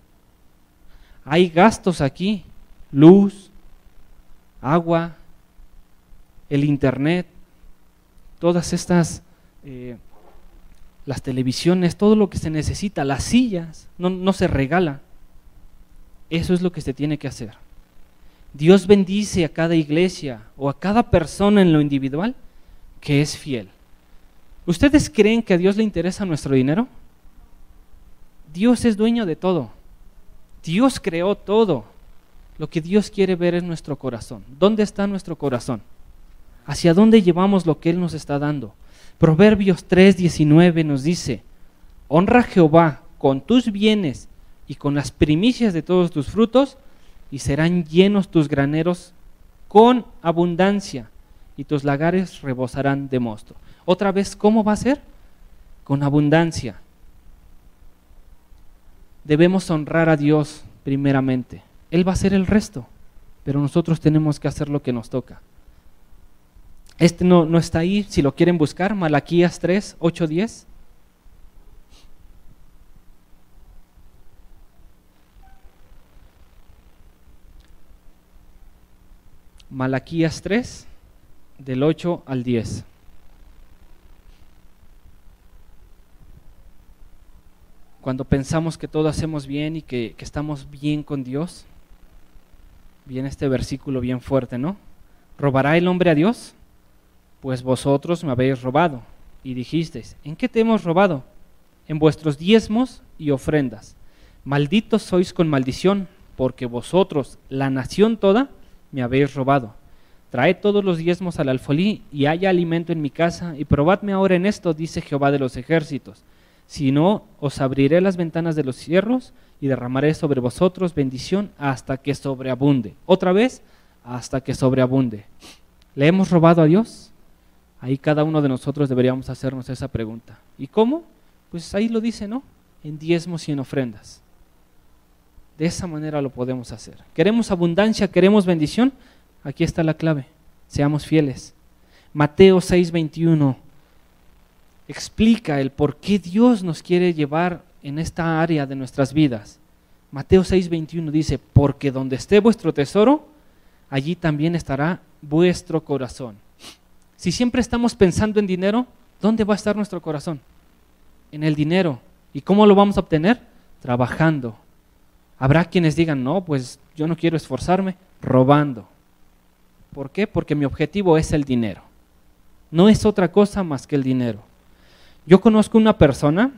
Hay gastos aquí, luz, agua, el internet, todas estas, eh, las televisiones, todo lo que se necesita, las sillas, no, no se regala. Eso es lo que se tiene que hacer. Dios bendice a cada iglesia o a cada persona en lo individual que es fiel. ¿Ustedes creen que a Dios le interesa nuestro dinero? Dios es dueño de todo. Dios creó todo. Lo que Dios quiere ver es nuestro corazón. ¿Dónde está nuestro corazón? ¿Hacia dónde llevamos lo que Él nos está dando? Proverbios 3:19 nos dice, honra a Jehová con tus bienes y con las primicias de todos tus frutos, y serán llenos tus graneros con abundancia, y tus lagares rebosarán de mosto. Otra vez, ¿cómo va a ser? Con abundancia. Debemos honrar a Dios primeramente. Él va a hacer el resto, pero nosotros tenemos que hacer lo que nos toca. Este no, no está ahí, si lo quieren buscar, Malaquías 3, 8, 10. Malaquías 3, del 8 al 10. Cuando pensamos que todo hacemos bien y que, que estamos bien con Dios, viene este versículo bien fuerte, ¿no? ¿Robará el hombre a Dios? Pues vosotros me habéis robado. Y dijisteis, ¿en qué te hemos robado? En vuestros diezmos y ofrendas. Malditos sois con maldición, porque vosotros, la nación toda, me habéis robado. Traed todos los diezmos al alfolí y haya alimento en mi casa, y probadme ahora en esto, dice Jehová de los ejércitos. Si no, os abriré las ventanas de los cierros y derramaré sobre vosotros bendición hasta que sobreabunde. Otra vez, hasta que sobreabunde. ¿Le hemos robado a Dios? Ahí cada uno de nosotros deberíamos hacernos esa pregunta. ¿Y cómo? Pues ahí lo dice, ¿no? En diezmos y en ofrendas. De esa manera lo podemos hacer. ¿Queremos abundancia? ¿Queremos bendición? Aquí está la clave. Seamos fieles. Mateo 6:21 explica el por qué Dios nos quiere llevar en esta área de nuestras vidas. Mateo 6:21 dice, porque donde esté vuestro tesoro, allí también estará vuestro corazón. Si siempre estamos pensando en dinero, ¿dónde va a estar nuestro corazón? En el dinero. ¿Y cómo lo vamos a obtener? Trabajando, Habrá quienes digan, no, pues yo no quiero esforzarme robando. ¿Por qué? Porque mi objetivo es el dinero. No es otra cosa más que el dinero. Yo conozco una persona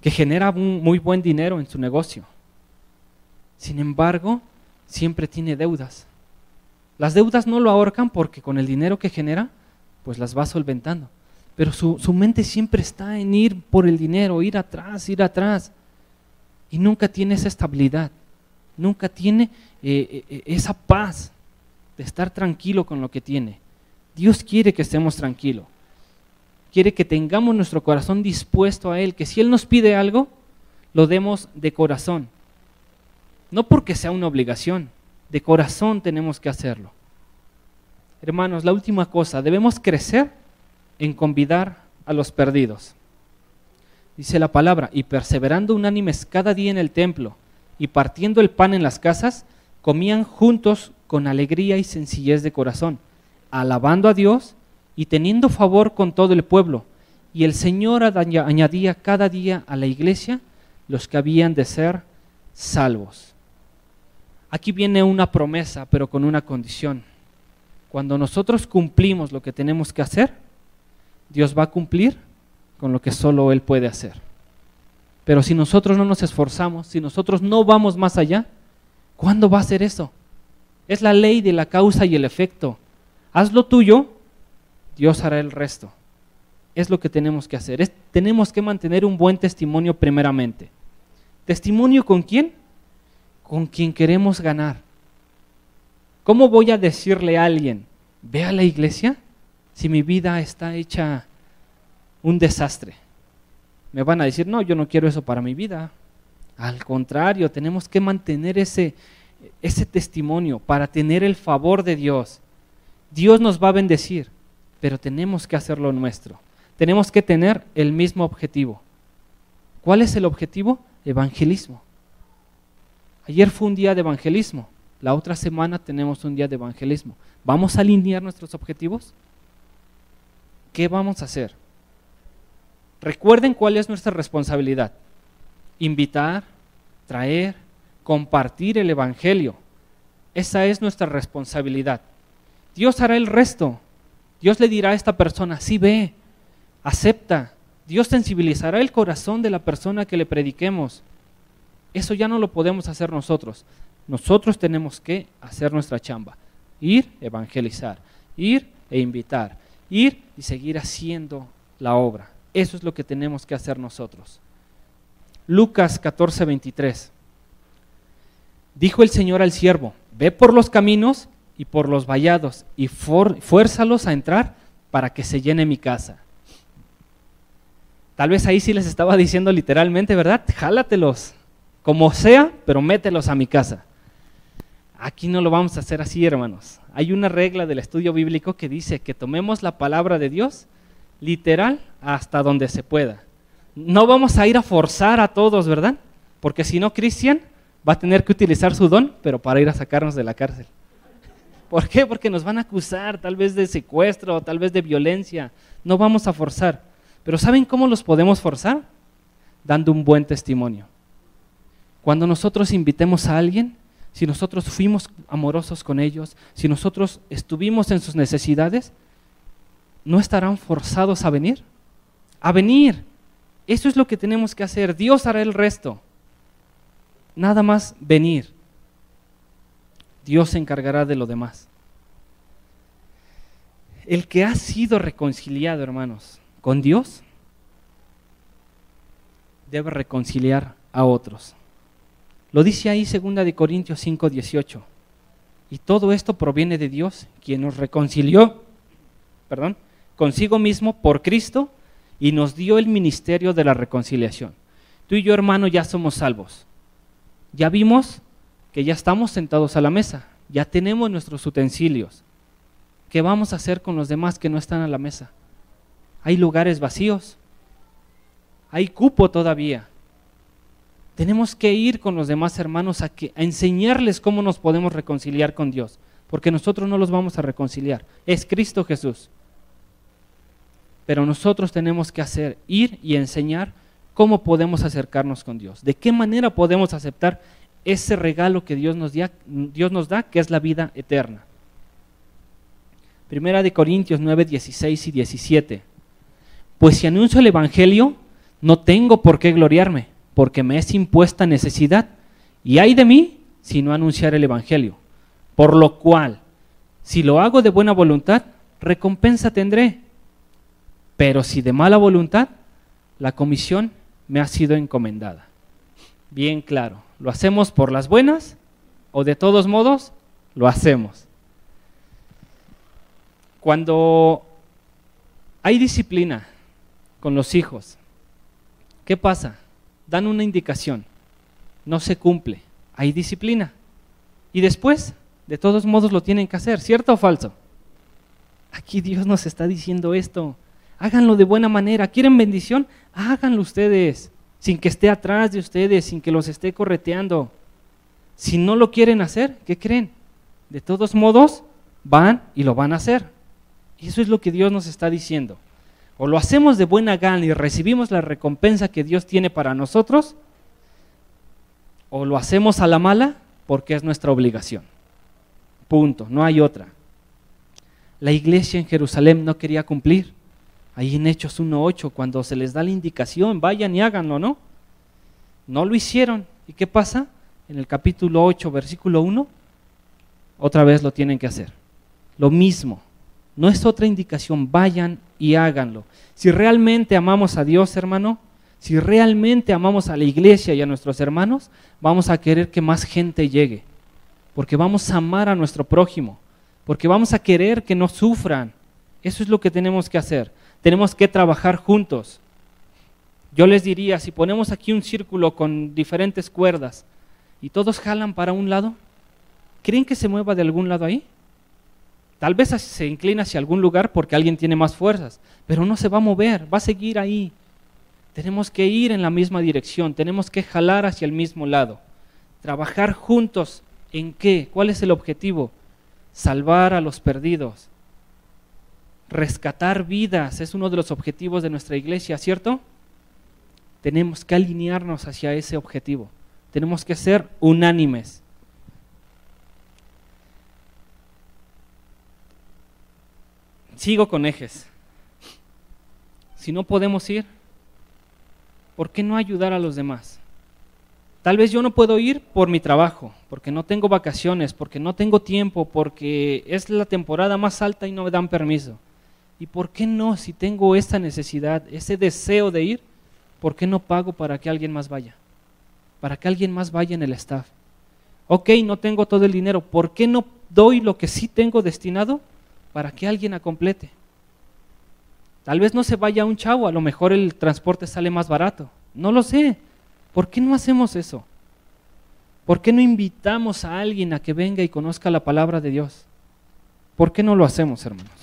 que genera un muy buen dinero en su negocio. Sin embargo, siempre tiene deudas. Las deudas no lo ahorcan porque con el dinero que genera, pues las va solventando. Pero su, su mente siempre está en ir por el dinero, ir atrás, ir atrás y nunca tiene esa estabilidad, nunca tiene eh, eh, esa paz de estar tranquilo con lo que tiene. Dios quiere que estemos tranquilos, quiere que tengamos nuestro corazón dispuesto a Él, que si Él nos pide algo, lo demos de corazón. No porque sea una obligación, de corazón tenemos que hacerlo. Hermanos, la última cosa, debemos crecer en convidar a los perdidos dice la palabra, y perseverando unánimes cada día en el templo y partiendo el pan en las casas, comían juntos con alegría y sencillez de corazón, alabando a Dios y teniendo favor con todo el pueblo. Y el Señor añadía cada día a la iglesia los que habían de ser salvos. Aquí viene una promesa, pero con una condición. Cuando nosotros cumplimos lo que tenemos que hacer, Dios va a cumplir con lo que solo Él puede hacer. Pero si nosotros no nos esforzamos, si nosotros no vamos más allá, ¿cuándo va a ser eso? Es la ley de la causa y el efecto. Haz lo tuyo, Dios hará el resto. Es lo que tenemos que hacer. tenemos que mantener un buen testimonio primeramente. ¿Testimonio con quién? Con quien queremos ganar. ¿Cómo voy a decirle a alguien, ve a la iglesia, si mi vida está hecha un desastre? Me van a decir, no, yo no quiero eso para mi vida. Al contrario, tenemos que mantener ese, ese testimonio para tener el favor de Dios. Dios nos va a bendecir, pero tenemos que hacerlo nuestro. Tenemos que tener el mismo objetivo. ¿Cuál es el objetivo? Evangelismo. Ayer fue un día de evangelismo. La otra semana tenemos un día de evangelismo. ¿Vamos a alinear nuestros objetivos? ¿Qué vamos a hacer? Recuerden cuál es nuestra responsabilidad. Invitar, traer, compartir el Evangelio. Esa es nuestra responsabilidad. Dios hará el resto. Dios le dirá a esta persona, sí ve, acepta. Dios sensibilizará el corazón de la persona que le prediquemos. Eso ya no lo podemos hacer nosotros. Nosotros tenemos que hacer nuestra chamba. Ir, evangelizar. Ir e invitar. Ir y seguir haciendo la obra. Eso es lo que tenemos que hacer nosotros. Lucas 14, 23. Dijo el Señor al siervo, ve por los caminos y por los vallados y fuérzalos a entrar para que se llene mi casa. Tal vez ahí sí les estaba diciendo literalmente, ¿verdad? Jálatelos, como sea, pero mételos a mi casa. Aquí no lo vamos a hacer así, hermanos. Hay una regla del estudio bíblico que dice que tomemos la palabra de Dios literal hasta donde se pueda. No vamos a ir a forzar a todos, ¿verdad? Porque si no, Cristian va a tener que utilizar su don, pero para ir a sacarnos de la cárcel. ¿Por qué? Porque nos van a acusar tal vez de secuestro, tal vez de violencia. No vamos a forzar. Pero ¿saben cómo los podemos forzar? Dando un buen testimonio. Cuando nosotros invitemos a alguien, si nosotros fuimos amorosos con ellos, si nosotros estuvimos en sus necesidades, ¿no estarán forzados a venir? A venir. Eso es lo que tenemos que hacer. Dios hará el resto. Nada más venir. Dios se encargará de lo demás. El que ha sido reconciliado, hermanos, con Dios, debe reconciliar a otros. Lo dice ahí 2 de Corintios 5, 18. Y todo esto proviene de Dios, quien nos reconcilió, perdón, consigo mismo por Cristo y nos dio el ministerio de la reconciliación. Tú y yo, hermano, ya somos salvos. Ya vimos que ya estamos sentados a la mesa, ya tenemos nuestros utensilios. ¿Qué vamos a hacer con los demás que no están a la mesa? Hay lugares vacíos, hay cupo todavía. Tenemos que ir con los demás hermanos a, a enseñarles cómo nos podemos reconciliar con Dios, porque nosotros no los vamos a reconciliar, es Cristo Jesús. Pero nosotros tenemos que hacer, ir y enseñar cómo podemos acercarnos con Dios, de qué manera podemos aceptar ese regalo que Dios nos, da, que es la vida eterna. Primera de Corintios 9, 16 y 17. Pues si anuncio el Evangelio, no tengo por qué gloriarme, porque me es impuesta necesidad, y hay de mí si no anunciar el Evangelio. Por lo cual, si lo hago de buena voluntad, recompensa tendré pero si de mala voluntad, la comisión me ha sido encomendada. Bien claro, ¿lo hacemos por las buenas o de todos modos lo hacemos? Cuando hay disciplina con los hijos, ¿qué pasa? Dan una indicación, no se cumple, hay disciplina. Y después, de todos modos lo tienen que hacer, ¿cierto o falso? Aquí Dios nos está diciendo esto háganlo de buena manera. ¿Quieren bendición? Háganlo ustedes, sin que esté atrás de ustedes, sin que los esté correteando. Si no lo quieren hacer, ¿qué creen? De todos modos, van y lo van a hacer. Eso es lo que Dios nos está diciendo. O lo hacemos de buena gana y recibimos la recompensa que Dios tiene para nosotros, o lo hacemos a la mala porque es nuestra obligación. Punto, no hay otra. La iglesia en Jerusalén no quería cumplir. Ahí en Hechos 1.8, cuando se les da la indicación, vayan y háganlo, ¿no? No lo hicieron. ¿Y qué pasa? En el capítulo 8, versículo 1, otra vez lo tienen que hacer. Lo mismo. No es otra indicación, vayan y háganlo. Si realmente amamos a Dios, hermano, si realmente amamos a la iglesia y a nuestros hermanos, vamos a querer que más gente llegue. porque vamos a amar a nuestro prójimo, porque vamos a querer que no sufran. Eso es lo que tenemos que hacer. Tenemos que trabajar juntos. Yo les diría, si ponemos aquí un círculo con diferentes cuerdas y todos jalan para un lado, ¿creen que se mueva de algún lado ahí? Tal vez se inclina hacia algún lugar porque alguien tiene más fuerzas, pero no se va a mover, va a seguir ahí. Tenemos que ir en la misma dirección, tenemos que jalar hacia el mismo lado. Trabajar juntos en qué? ¿Cuál es el objetivo? Salvar a los perdidos. Rescatar vidas es uno de los objetivos de nuestra iglesia, ¿cierto? Tenemos que alinearnos hacia ese objetivo. Tenemos que ser unánimes. Sigo con ejes. Si no podemos ir, ¿por qué no ayudar a los demás? Tal vez yo no puedo ir por mi trabajo, porque no tengo vacaciones, porque no tengo tiempo, porque es la temporada más alta y no me dan permiso. ¿Y por qué no, si tengo esa necesidad, ese deseo de ir, por qué no pago para que alguien más vaya? Para que alguien más vaya en el staff. Ok, no tengo todo el dinero, ¿por qué no doy lo que sí tengo destinado para que alguien complete? Tal vez no se vaya un chavo, a lo mejor el transporte sale más barato. No lo sé. ¿Por qué no hacemos eso? ¿Por qué no invitamos a alguien a que venga y conozca la palabra de Dios? ¿Por qué no lo hacemos, hermanos?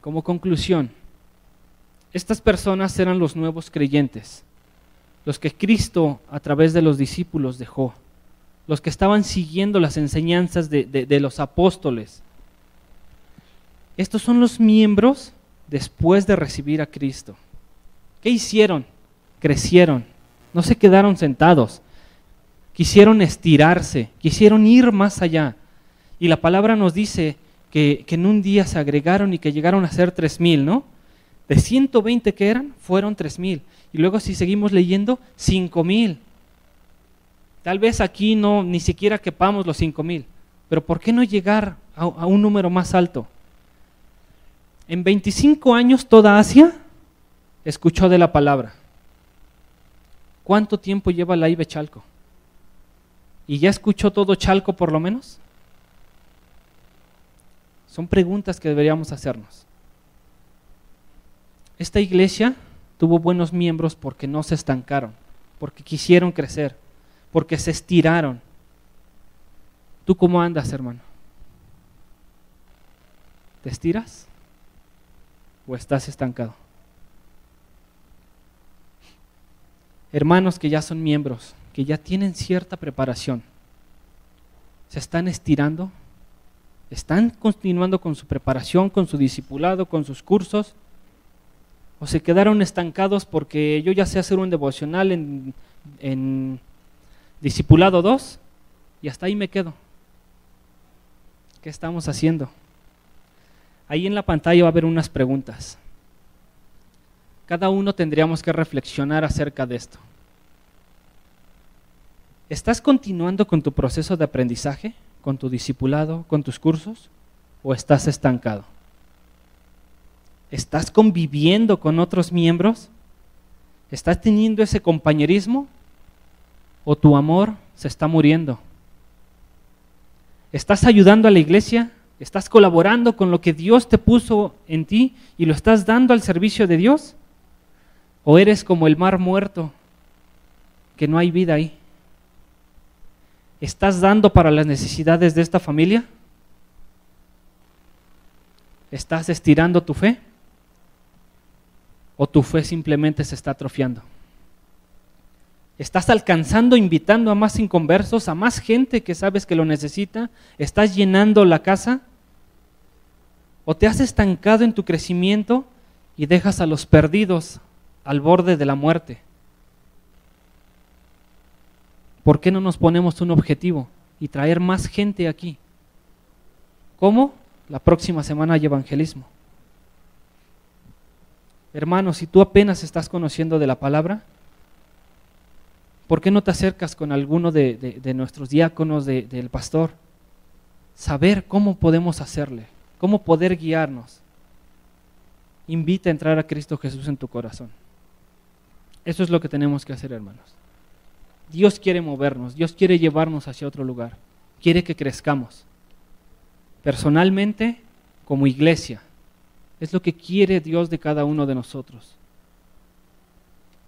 Como conclusión, estas personas eran los nuevos creyentes, los que Cristo a través de los discípulos dejó, los que estaban siguiendo las enseñanzas de, de los apóstoles estos son los miembros después de recibir a Cristo. ¿Qué hicieron? Crecieron, no se quedaron sentados, quisieron estirarse, quisieron ir más allá. Y la palabra nos dice que, en un día se agregaron y que llegaron a ser tres mil, ¿no? De 120 que eran, fueron tres mil. Y luego si seguimos leyendo, cinco mil. Tal vez aquí no ni siquiera quepamos los cinco mil, pero ¿por qué no llegar a un número más alto? En 25 años toda Asia escuchó de la palabra. ¿Cuánto tiempo lleva la IBE Chalco? ¿Y ya escuchó todo Chalco por lo menos? Son preguntas que deberíamos hacernos. Esta iglesia tuvo buenos miembros porque no se estancaron, porque quisieron crecer, porque se estiraron. ¿Tú cómo andas, hermano? ¿Te estiras? o estás estancado? Hermanos que ya son miembros, que ya tienen cierta preparación, ¿se están estirando? ¿Están continuando con su preparación, con su discipulado, con sus cursos? ¿O se quedaron estancados porque yo ya sé hacer un devocional en, en discipulado 2 y hasta ahí me quedo? ¿Qué estamos haciendo? Ahí en la pantalla va a haber unas preguntas. Cada uno tendríamos que reflexionar acerca de esto. ¿Estás continuando con tu proceso de aprendizaje, con tu discipulado, con tus cursos? ¿O estás estancado? ¿Estás conviviendo con otros miembros? ¿Estás teniendo ese compañerismo? ¿O tu amor se está muriendo? ¿Estás ayudando a la iglesia ¿Estás colaborando con lo que Dios te puso en ti y lo estás dando al servicio de Dios? ¿O eres como el mar muerto, que no hay vida ahí? ¿Estás dando para las necesidades de esta familia? ¿Estás estirando tu fe? ¿O tu fe simplemente se está atrofiando? ¿Estás alcanzando, invitando a más inconversos, a más gente que sabes que lo necesita? ¿Estás llenando la casa? ¿O te has estancado en tu crecimiento y dejas a los perdidos al borde de la muerte? ¿Por qué no nos ponemos un objetivo y traer más gente aquí? ¿Cómo? La próxima semana hay evangelismo. Hermanos, si tú apenas estás conociendo de la palabra, ¿por qué no te acercas con alguno de, nuestros diáconos, del pastor? Saber cómo podemos hacerle cómo poder guiarnos. Invita a entrar a Cristo Jesús en tu corazón. Eso es lo que tenemos que hacer, hermanos. Dios quiere movernos, Dios quiere llevarnos hacia otro lugar, quiere que crezcamos. Personalmente, como iglesia, es lo que quiere Dios de cada uno de nosotros.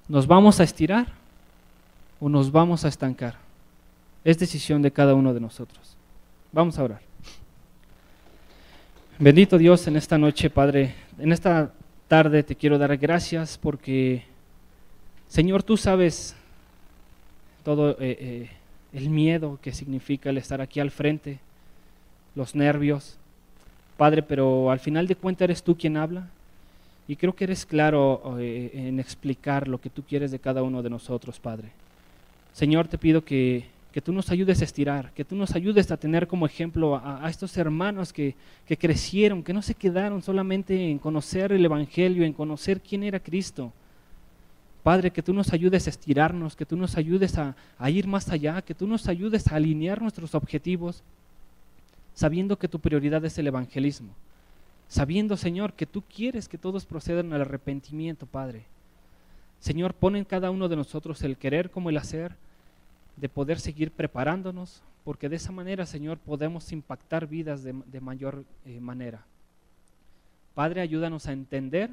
¿Nos vamos a estirar o nos vamos a estancar? Es decisión de cada uno de nosotros. Vamos a orar. Bendito Dios en esta noche, Padre, en esta tarde te quiero dar gracias porque, Señor, tú sabes todo eh, eh, el miedo que significa el estar aquí al frente, los nervios. Padre, pero al final de cuentas eres tú quien habla y creo que eres claro eh, en explicar lo que tú quieres de cada uno de nosotros, Padre. Señor, te pido que, que tú nos ayudes a estirar, que tú nos ayudes a tener como ejemplo a, a estos hermanos que, que, crecieron, que no se quedaron solamente en conocer el Evangelio, en conocer quién era Cristo, Padre, que tú nos ayudes a estirarnos, que tú nos ayudes a, ir más allá, que tú nos ayudes a alinear nuestros objetivos, sabiendo que tu prioridad es el evangelismo, sabiendo, Señor, que tú quieres que todos procedan al arrepentimiento, Padre. Señor, pon en cada uno de nosotros el querer como el hacer, de poder seguir preparándonos, porque de esa manera, Señor, podemos impactar vidas de, mayor eh, manera. Padre, ayúdanos a entender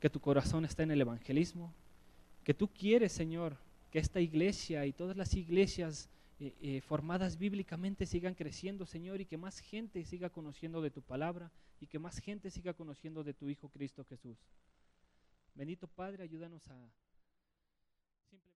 que tu corazón está en el evangelismo, que tú quieres, Señor, que esta iglesia y todas las iglesias eh, eh, formadas bíblicamente sigan creciendo, Señor, y que más gente siga conociendo de tu palabra y que más gente siga conociendo de tu Hijo Cristo Jesús. Bendito Padre, ayúdanos a...